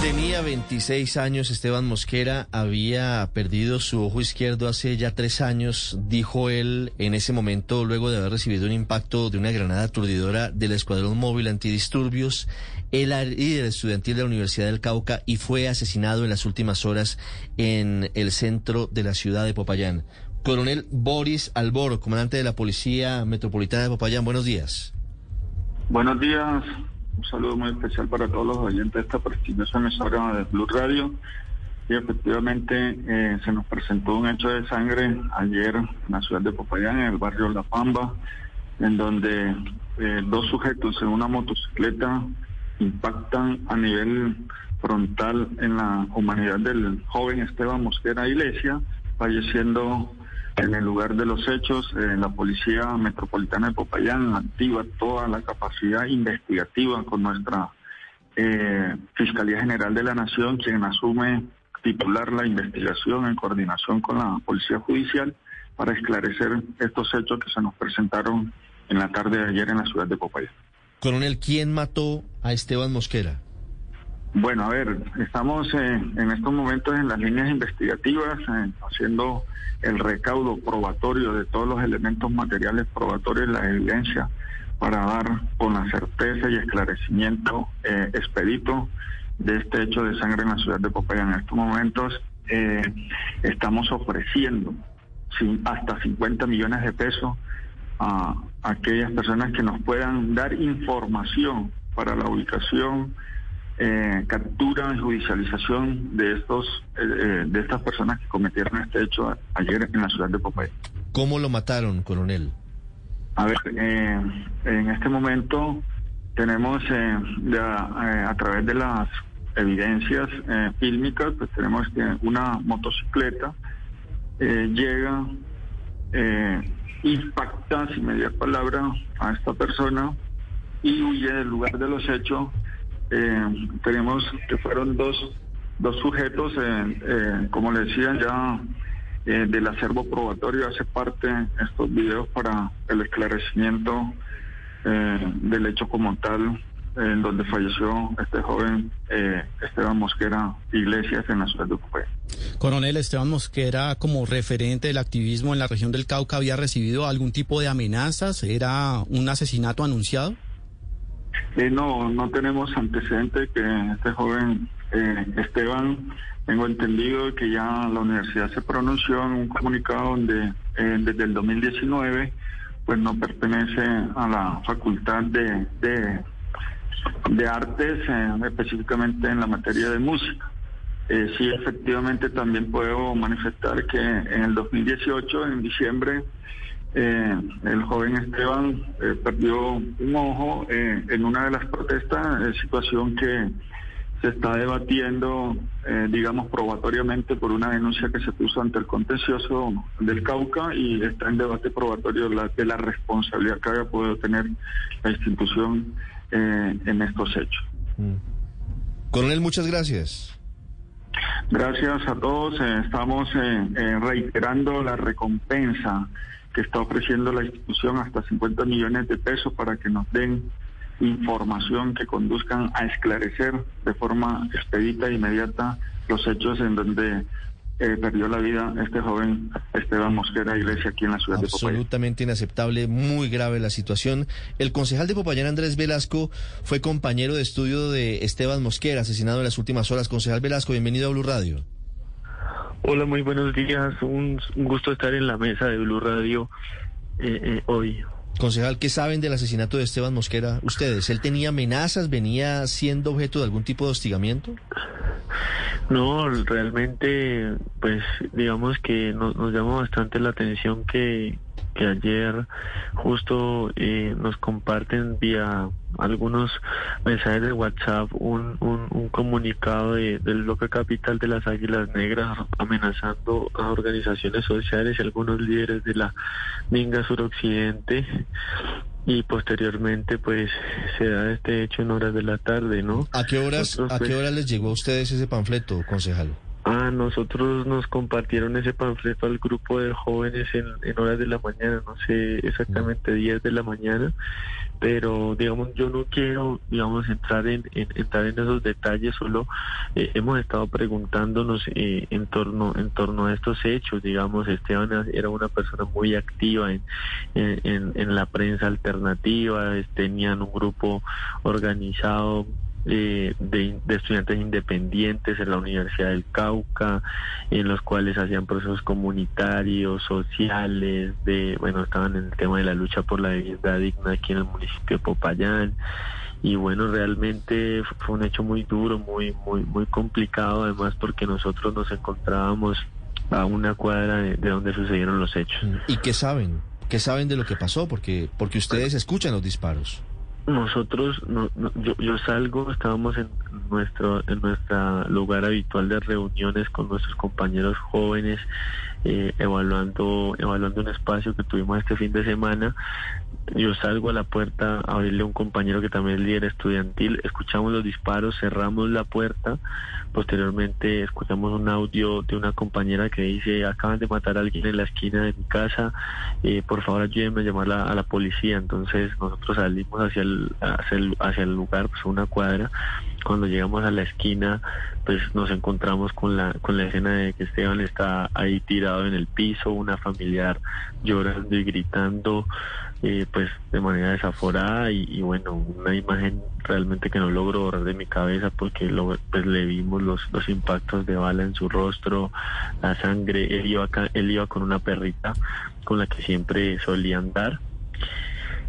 Tenía 26 años, Esteban Mosquera había perdido su ojo izquierdo hace ya tres años, dijo él en ese momento, luego de haber recibido un impacto de una granada aturdidora del Escuadrón Móvil Antidisturbios. Era líder estudiantil de la Universidad del Cauca y fue asesinado en las últimas horas en el centro de la ciudad de Popayán. Coronel Boris Albor, comandante de la Policía Metropolitana de Popayán, buenos días. Buenos días, un saludo muy especial para todos los oyentes de esta prestigiosa emisora de Blue Radio. Y efectivamente eh, se nos presentó un hecho de sangre ayer en la ciudad de Popayán, en el barrio La Pamba, en donde eh, dos sujetos en una motocicleta impactan a nivel frontal en la humanidad del joven Esteban Mosquera Iglesia, falleciendo en el lugar de los hechos. Eh, la Policía Metropolitana de Popayán activa toda la capacidad investigativa con nuestra eh, Fiscalía General de la Nación, quien asume titular la investigación en coordinación con la Policía Judicial para esclarecer estos hechos que se nos presentaron en la tarde de ayer en la ciudad de Popayán. Coronel, ¿quién mató a Esteban Mosquera? Bueno, a ver, estamos eh, en estos momentos en las líneas investigativas eh, haciendo el recaudo probatorio de todos los elementos materiales probatorios y la evidencia para dar con la certeza y esclarecimiento eh, expedito de este hecho de sangre en la ciudad de Popayán. En estos momentos eh, estamos ofreciendo hasta 50 millones de pesos a aquellas personas que nos puedan dar información para la ubicación, eh, captura y judicialización de estos eh, de estas personas que cometieron este hecho ayer en la ciudad de Popayán. ¿Cómo lo mataron, coronel? A ver, eh, en este momento tenemos eh, ya, eh, a través de las evidencias eh, fílmicas, pues tenemos que una motocicleta eh, llega, eh, impacta, sin mediar palabra, a esta persona y huye del lugar de los hechos. Eh, tenemos que fueron dos, dos sujetos, eh, eh, como le decía, ya eh, del acervo probatorio hace parte estos videos para el esclarecimiento eh, del hecho como tal, en donde falleció este joven Esteban Mosquera Iglesias en la ciudad de Popayán. Coronel Esteban Mosquera, como referente del activismo en la región del Cauca, ¿había recibido algún tipo de amenazas? ¿Era un asesinato anunciado? Eh, no, no tenemos antecedentes que este joven eh, Esteban, tengo entendido que ya la universidad se pronunció en un comunicado donde eh, desde el 2019 pues no pertenece a la facultad de, de, de artes, eh, específicamente en la materia de música. Eh, sí, efectivamente también puedo manifestar que en el 2018, en diciembre, eh, el joven Esteban eh, perdió un ojo eh, en una de las protestas, eh, situación que se está debatiendo, eh, digamos, probatoriamente por una denuncia que se puso ante el contencioso del Cauca y está en debate probatorio la, de la responsabilidad que haya podido tener la institución eh, en estos hechos. Coronel, muchas gracias. Gracias a todos. estamos reiterando la recompensa que está ofreciendo la institución hasta 50 millones de pesos para que nos den información que conduzcan a esclarecer de forma expedita e inmediata los hechos en donde eh, perdió la vida este joven Esteban Mosquera Iglesia aquí en la ciudad de Popayán. Absolutamente inaceptable, muy grave la situación. El concejal de Popayán, Andrés Velasco, fue compañero de estudio de Esteban Mosquera, asesinado en las últimas horas. Concejal Velasco, bienvenido a Blue Radio. Hola, muy buenos días. Un, un gusto estar en la mesa de Blue Radio eh, eh, hoy. Concejal, ¿qué saben del asesinato de Esteban Mosquera ustedes? ¿Él tenía amenazas? ¿Venía siendo objeto de algún tipo de hostigamiento? No, realmente, pues digamos que nos, nos llama bastante la atención que, que ayer justo eh, nos comparten vía algunos mensajes de WhatsApp un, un, comunicado del bloque capital de las Águilas Negras amenazando a organizaciones sociales y algunos líderes de la Minga Suroccidente y posteriormente pues se da este hecho en horas de la tarde, ¿no? ¿A qué horas, ¿a qué pues, hora les llegó a ustedes ese panfleto, concejal? Ah, nosotros nos compartieron ese panfleto al grupo de jóvenes en, horas de la mañana, no sé exactamente 10 de la mañana, pero digamos yo no quiero digamos entrar en, entrar en esos detalles, solo eh, hemos estado preguntándonos eh, en torno en torno a estos hechos, digamos Esteban era una persona muy activa en, en, en la prensa alternativa, tenían un grupo organizado eh, de, estudiantes independientes en la Universidad del Cauca, en los cuales hacían procesos comunitarios, sociales, de bueno, estaban en el tema de la lucha por la vivienda digna aquí en el municipio de Popayán. Y bueno, realmente fue un hecho muy duro, muy, muy, muy complicado, además porque nosotros nos encontrábamos a una cuadra de, de donde sucedieron los hechos. ¿Y qué saben? ¿Qué saben de lo que pasó? Porque, porque ustedes escuchan los disparos. Nosotros, no, yo, yo salgo, estábamos en nuestro en nuestro lugar habitual de reuniones con nuestros compañeros jóvenes, eh, evaluando evaluando un espacio que tuvimos este fin de semana. Yo salgo a la puerta a abrirle a un compañero que también es líder estudiantil, escuchamos los disparos, cerramos la puerta, posteriormente escuchamos un audio de una compañera que dice acaban de matar a alguien en la esquina de mi casa, eh, por favor ayúdenme a llamar a la policía. Entonces nosotros salimos hacia el, hacia el, hacia el lugar, pues una cuadra, cuando llegamos a la esquina, pues nos encontramos con la, con la escena de que Esteban está ahí tirado en el piso, una familiar llorando y gritando, eh, pues de manera desaforada y, bueno, una imagen realmente que no logro borrar de mi cabeza porque lo, pues le vimos los, los impactos de bala en su rostro, la sangre, él iba, él iba con una perrita con la que siempre solía andar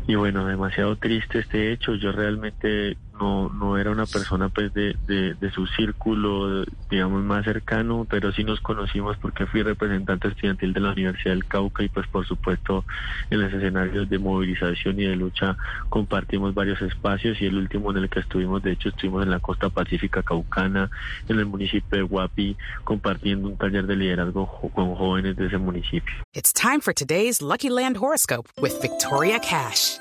y bueno, demasiado triste este hecho. Yo realmente no, no era una persona pues de, de, su círculo, digamos, más cercano, pero sí nos conocimos porque fui representante estudiantil de la Universidad del Cauca y pues por supuesto en los escenarios de movilización y de lucha compartimos varios espacios y el último en el que estuvimos, de hecho, estuvimos en la costa pacífica caucana, en el municipio de Guapi, compartiendo un taller de liderazgo con jóvenes de ese municipio. It's time for today's Lucky Land Horoscope with Victoria Cash.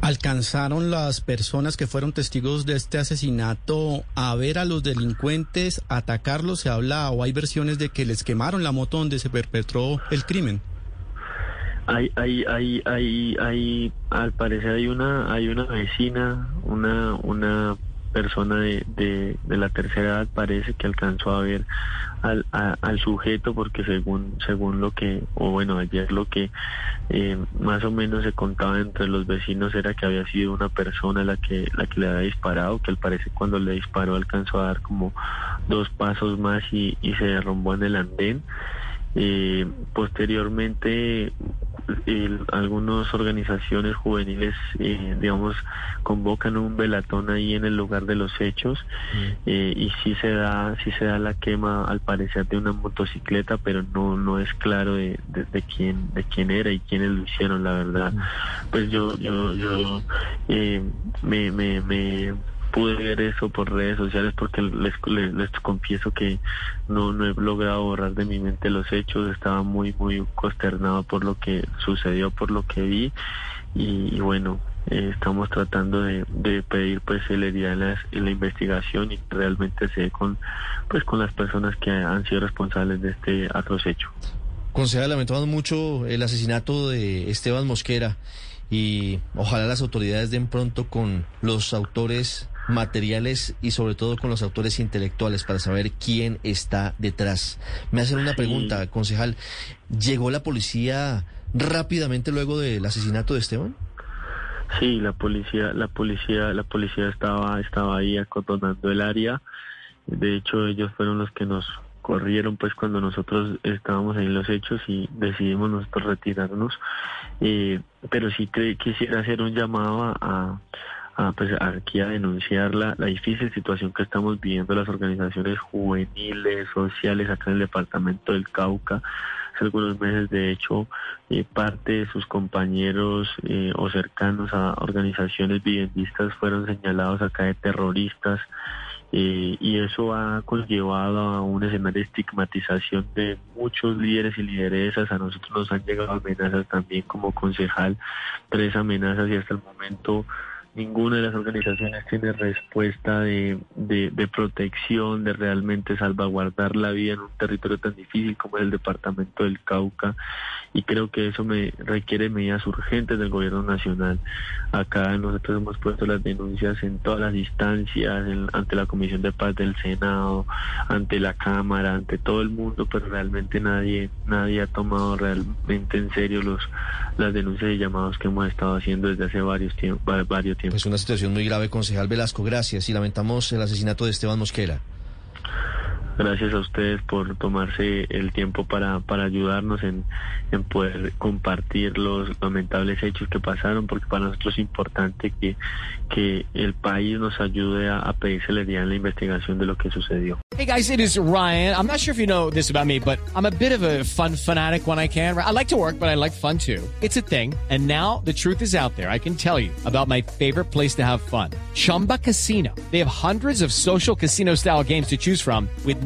¿Alcanzaron las personas que fueron testigos de este asesinato a ver a los delincuentes, atacarlos? ¿Se habla o hay versiones de que les quemaron la moto donde se perpetró el crimen? Hay, hay, hay, hay, hay, al parecer hay una, hay una vecina, una, una persona de, de, la tercera edad parece que alcanzó a ver al, sujeto porque según según lo que o bueno ayer lo que eh, más o menos se contaba entre los vecinos era que había sido una persona la que la que le había disparado que al parecer cuando le disparó alcanzó a dar como dos pasos más y, y se derrumbó en el andén. Eh, posteriormente algunas organizaciones juveniles, eh, digamos, convocan un velatón ahí en el lugar de los hechos mm. eh, y sí se da, sí se da la quema al parecer de una motocicleta, pero no no es claro de, de, quién de quién era y quiénes lo hicieron, la verdad. Mm. Pues yo yo yo eh, me, me, me pude ver eso por redes sociales porque les, les, confieso que no, no he logrado borrar de mi mente los hechos, estaba muy, muy consternado por lo que sucedió, por lo que vi y, bueno, eh, estamos tratando de, de, pedir pues celeridad en la, investigación y realmente se con pues con las personas que han sido responsables de este atroz hecho. Concejal, lamentamos mucho el asesinato de Esteban Mosquera y ojalá las autoridades den pronto con los autores materiales y sobre todo con los autores intelectuales para saber quién está detrás. Me hacen una pregunta, concejal. ¿Llegó la policía rápidamente luego del asesinato de Esteban? Sí, la policía, la policía, la policía estaba, estaba ahí acordonando el área. De hecho, ellos fueron los que nos corrieron pues cuando nosotros estábamos ahí en los hechos y decidimos nosotros retirarnos. Eh, pero sí quisiera hacer un llamado a, a, pues aquí a denunciar la, la, difícil situación que estamos viviendo las organizaciones juveniles, sociales acá en el departamento del Cauca. Hace algunos meses, de hecho, eh, parte de sus compañeros eh, o cercanos a organizaciones viviendistas fueron señalados acá de terroristas. Eh, y eso ha conllevado a un escenario de estigmatización de muchos líderes y lideresas. A nosotros nos han llegado amenazas también como concejal, tres amenazas y hasta el momento ninguna de las organizaciones tiene respuesta de, de, protección, de realmente salvaguardar la vida en un territorio tan difícil como es el departamento del Cauca y creo que eso me requiere medidas urgentes del gobierno nacional. Acá nosotros hemos puesto las denuncias en todas las instancias, ante la Comisión de Paz del Senado, ante la Cámara, ante todo el mundo, pero realmente nadie nadie ha tomado realmente en serio los las denuncias y llamados que hemos estado haciendo desde hace varios tiempos, varios. Es una situación muy grave, concejal Velasco. Gracias y lamentamos el asesinato de Esteban Mosquera. Gracias a ustedes por tomarse el tiempo para, para ayudarnos en, en poder compartir los lamentables hechos que pasaron, porque para nosotros es importante que, que el país nos ayude a, a pedir celeridad en la investigación de lo que sucedió. Hey guys, it is Ryan. I'm not sure if you know this about me, but I'm a bit of a fun fanatic when I can. I like to work, but I like fun too. It's a thing. And now the truth is out there. I can tell you about my favorite place to have fun. Chumba Casino. They have hundreds of social casino style games to choose from with